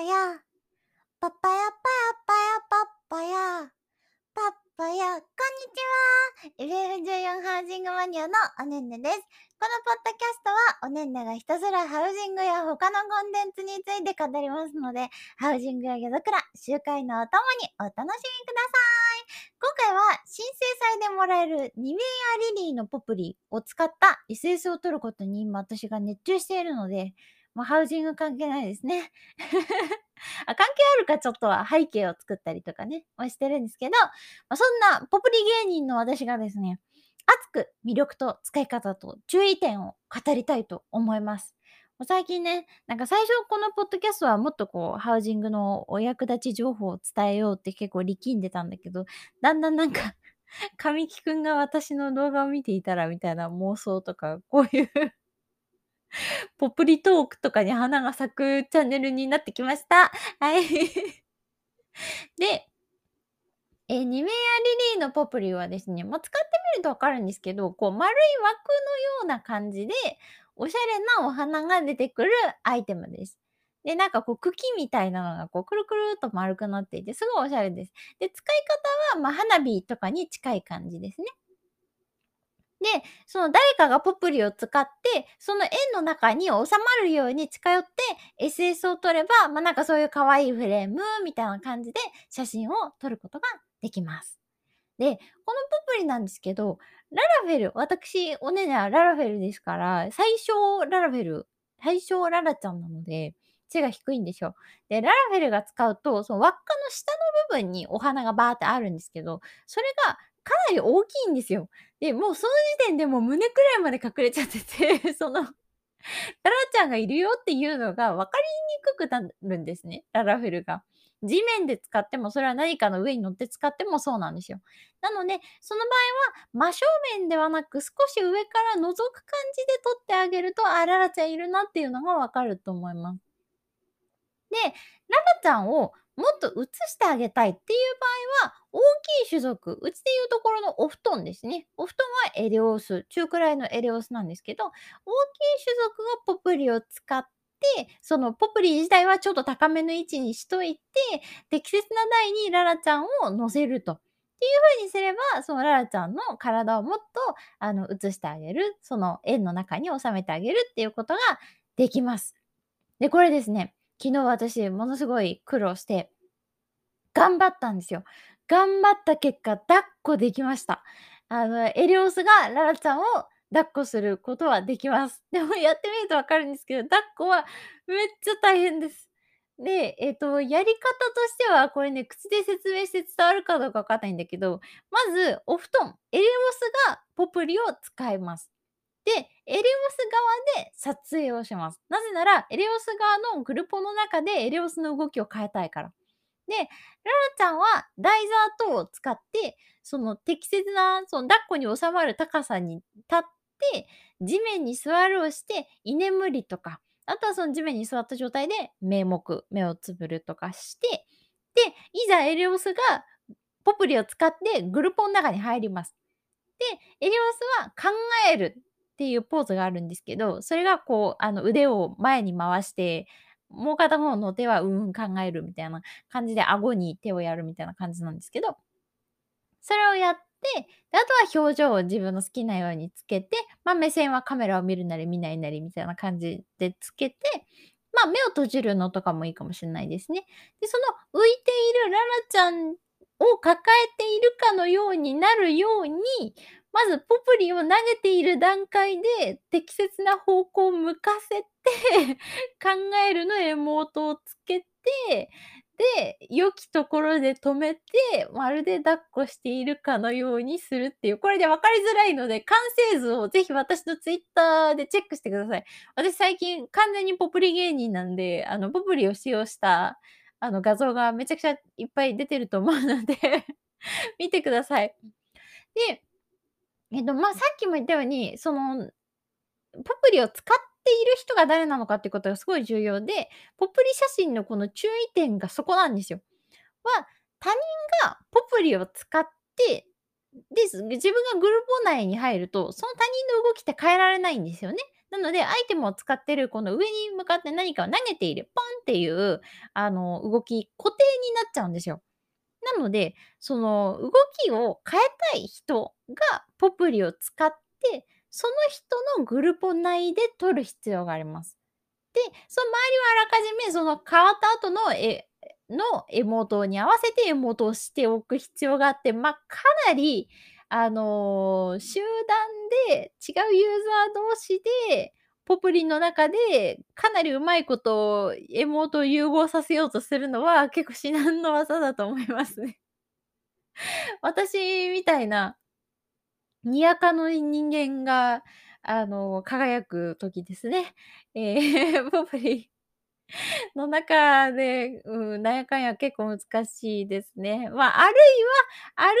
パヤ。パパヤパヤパヤパッパヤ。パパヤ。こんにちは。FF14 ハウジングマニアのおねんねです。このポッドキャストはおねんねがひたすらハウジングや他のコンテンツについて語りますので、ハウジングや夜桜、集会のお供にお楽しみください。今回は新生祭でもらえるニメアリリーのポプリを使った SS を取ることに今私が熱中しているので、もうハウジング関係ないですね。あ関係あるかちょっとは背景を作ったりとかね、もしてるんですけど、まあ、そんなポプリ芸人の私がですね、熱く魅力と使い方と注意点を語りたいと思います。最近ね、なんか最初このポッドキャストはもっとこう、ハウジングのお役立ち情報を伝えようって結構力んでたんだけど、だんだんなんか 神木くんが私の動画を見ていたらみたいな妄想とか、こういう ポプリトークとかに花が咲くチャンネルになってきました。はい。で、えニメアリリーのポプリはですね、まあ、使ってみるとわかるんですけど、こう丸い枠のような感じで、おしゃれなお花が出てくるアイテムです。で、なんかこう茎みたいなのがこうくるくるっと丸くなっていて、すごいおしゃれです。で、使い方はま花火とかに近い感じですね。で、その誰かがポプリを使って、その円の中に収まるように近寄って SS を撮れば、まあなんかそういう可愛いフレームみたいな感じで写真を撮ることができます。で、このポプリなんですけど、ララフェル、私、おねねはララフェルですから、最小ララフェル、最小ララちゃんなので、背が低いんですよ。で、ララフェルが使うと、その輪っかの下の部分にお花がバーってあるんですけど、それがかなり大きいんですよ。で、もうその時点でもう胸くらいまで隠れちゃってて、その、ララちゃんがいるよっていうのが分かりにくくなるんですね、ララフルが。地面で使っても、それは何かの上に乗って使ってもそうなんですよ。なので、その場合は真正面ではなく少し上から覗く感じで撮ってあげると、あ、ララちゃんいるなっていうのがわかると思います。で、ララちゃんをもっと映してあげたいっていう場合は、大きい種族、うちでいうところのお布団ですね。お布団はエレオス、中くらいのエレオスなんですけど、大きい種族がポプリを使って、そのポプリ自体はちょっと高めの位置にしといて、適切な台にララちゃんを乗せると。っていう風にすれば、そのララちゃんの体をもっと、あの、映してあげる。その円の中に収めてあげるっていうことができます。で、これですね、昨日私ものすごい苦労して、頑張ったんですよ。頑張った結果、抱っこできました。あの、エリオスがララちゃんを抱っこすることはできます。でもやってみるとわかるんですけど、抱っこはめっちゃ大変です。で、えっ、と、やり方としては、これね、口で説明して伝わるかどうかわかんないんだけど、まず、お布団、エリオスがポプリを使います。で、エレオス側で撮影をします。なぜなら、エレオス側のグルポの中でエレオスの動きを変えたいから。で、ララちゃんは台座等を使って、その適切な、その抱っこに収まる高さに立って、地面に座るをして、居眠りとか、あとはその地面に座った状態で目目、目をつぶるとかして、で、いざエレオスがポプリを使ってグルポの中に入ります。で、エレオスは考えるっていうポーズがあるんですけど、それがこう、あの、腕を前に回して、もう片方の手はうん考えるみたいな感じで顎に手をやるみたいな感じなんですけど、それをやって、であとは表情を自分の好きなようにつけて、まあ、目線はカメラを見るなり見ないなりみたいな感じでつけて、まあ、目を閉じるのとかもいいかもしれないですね。で、その浮いているララちゃんを抱えているかのようになるように、まずポプリを投げている段階で適切な方向を向かせて 考えるのエモートをつけて、で、良きところで止めて、まるで抱っこしているかのようにするっていう、これで分かりづらいので、完成図をぜひ私のツイッターでチェックしてください。私最近完全にポプリ芸人なんで、あの、ポプリを使用したあの画像がめちゃくちゃいっぱい出てると思うので 見てください。で、えっと、まあ、さっきも言ったように、その、ポプリを使っている人が誰なのかっていうことがすごい重要で、ポプリ写真のこの注意点がそこなんですよ。は、他人がポプリを使って、で、自分がグループ内に入ると、その他人の動きって変えられないんですよね。なので、アイテムを使ってるこの上に向かって何かを投げている、ポンっていう、あの、動き、固定になっちゃうんですよ。なので、その動きを変えたい人がポプリを使って、その人のグルポ内で撮る必要があります。で、その周りはあらかじめその変わった後の絵のエモートに合わせてエモートをしておく必要があって、ま、かなり、あの、集団で違うユーザー同士で、ポプリの中でかなりうまいことエモートを融合させようとするのは、結構至難の技だと思いますね。私みたいなにやかの人間が、あの、輝く時ですね。ええ、ポプリの中で、うん、なんやかんや結構難しいですね。まあ、あるいはあるい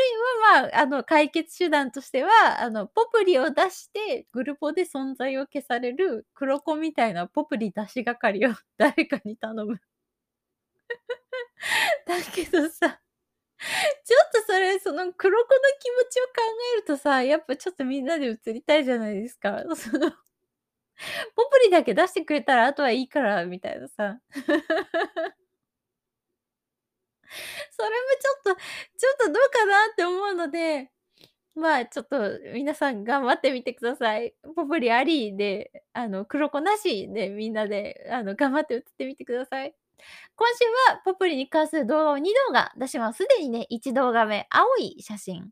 は、まあ、あの、解決手段としては、あの、ポプリを出して、グルポで存在を消される黒子みたいなポプリ出し係を 誰かに頼む。だけどさ ちょっとそれ、その黒子の気持ちを考えるとさ、やっぱちょっとみんなで映りたいじゃないですか。その、ポプリだけ出してくれたら、あとはいいからみたいなさ。それもちょっとちょっとどうかなって思うので、まあ、ちょっと皆さん頑張ってみてください。ポプリありで、あの、黒子なしでみんなで、あの、頑張って映ってみてください。今週はポプリに関する動画を2動画出します。すでにね、1動画目、青い写真。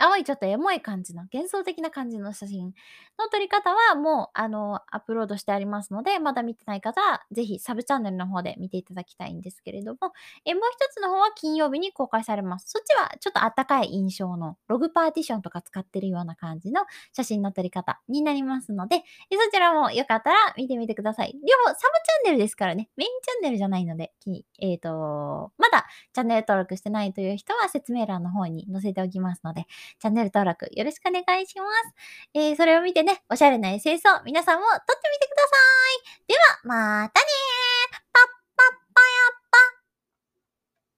青いちょっとエモい感じの、幻想的な感じの写真の撮り方はもう、あの、アップロードしてありますので、まだ見てない方は、ぜひサブチャンネルの方で見ていただきたいんですけれども、え、もう一つの方は金曜日に公開されます。そっちはちょっとあったかい印象の、ログパーティションとか使ってるような感じの写真の撮り方になりますので、えそちらもよかったら見てみてください。両方サブチャンネルですからね、メインチャンネルじゃないので、えっ、ー、と、まだチャンネル登録してないという人は説明欄の方に載せておきますので、チャンネル登録よろしくお願いします。えー、それを見てね、おしゃれな SS を皆さんも撮ってみてください。では、またね